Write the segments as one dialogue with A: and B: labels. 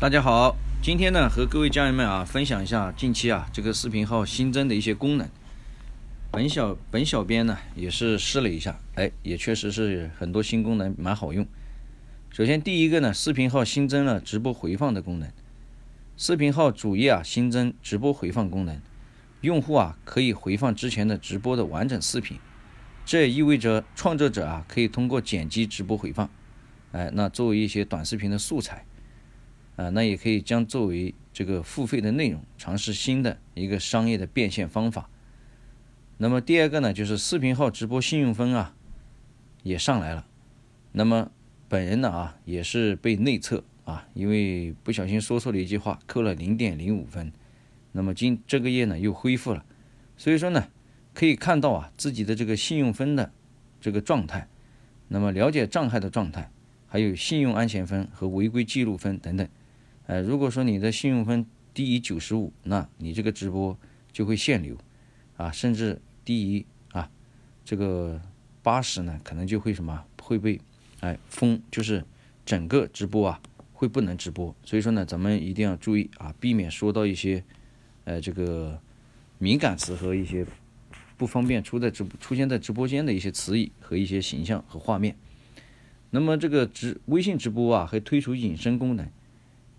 A: 大家好，今天呢和各位家人们啊分享一下近期啊这个视频号新增的一些功能。本小本小编呢也是试了一下，哎，也确实是很多新功能蛮好用。首先第一个呢，视频号新增了直播回放的功能。视频号主页啊新增直播回放功能，用户啊可以回放之前的直播的完整视频，这也意味着创作者啊可以通过剪辑直播回放，哎，那作为一些短视频的素材。啊，那也可以将作为这个付费的内容，尝试新的一个商业的变现方法。那么第二个呢，就是视频号直播信用分啊，也上来了。那么本人呢啊，也是被内测啊，因为不小心说错了一句话，扣了零点零五分。那么今这个月呢又恢复了，所以说呢，可以看到啊自己的这个信用分的这个状态，那么了解账号的状态，还有信用安全分和违规记录分等等。呃，如果说你的信用分低于九十五，那你这个直播就会限流，啊，甚至低于啊这个八十呢，可能就会什么会被哎封，就是整个直播啊会不能直播。所以说呢，咱们一定要注意啊，避免说到一些呃这个敏感词和一些不方便出在直出现在直播间的一些词语和一些形象和画面。那么这个直微信直播啊，还推出隐身功能。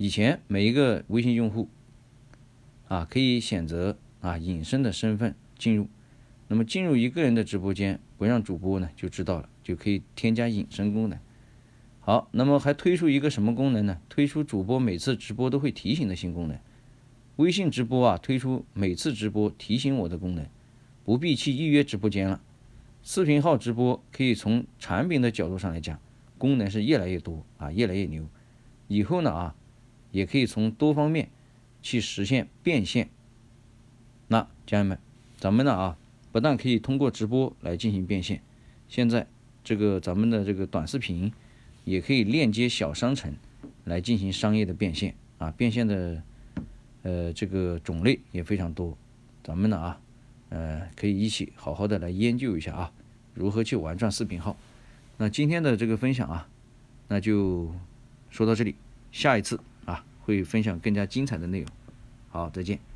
A: 以前每一个微信用户啊，可以选择啊隐身的身份进入。那么进入一个人的直播间，不让主播呢就知道了，就可以添加隐身功能。好，那么还推出一个什么功能呢？推出主播每次直播都会提醒的新功能。微信直播啊，推出每次直播提醒我的功能，不必去预约直播间了。视频号直播可以从产品的角度上来讲，功能是越来越多啊，越来越牛。以后呢啊。也可以从多方面去实现变现。那家人们，咱们呢啊，不但可以通过直播来进行变现，现在这个咱们的这个短视频也可以链接小商城来进行商业的变现啊，变现的呃这个种类也非常多。咱们呢啊，呃可以一起好好的来研究一下啊，如何去玩转视频号。那今天的这个分享啊，那就说到这里，下一次。会分享更加精彩的内容。好，再见。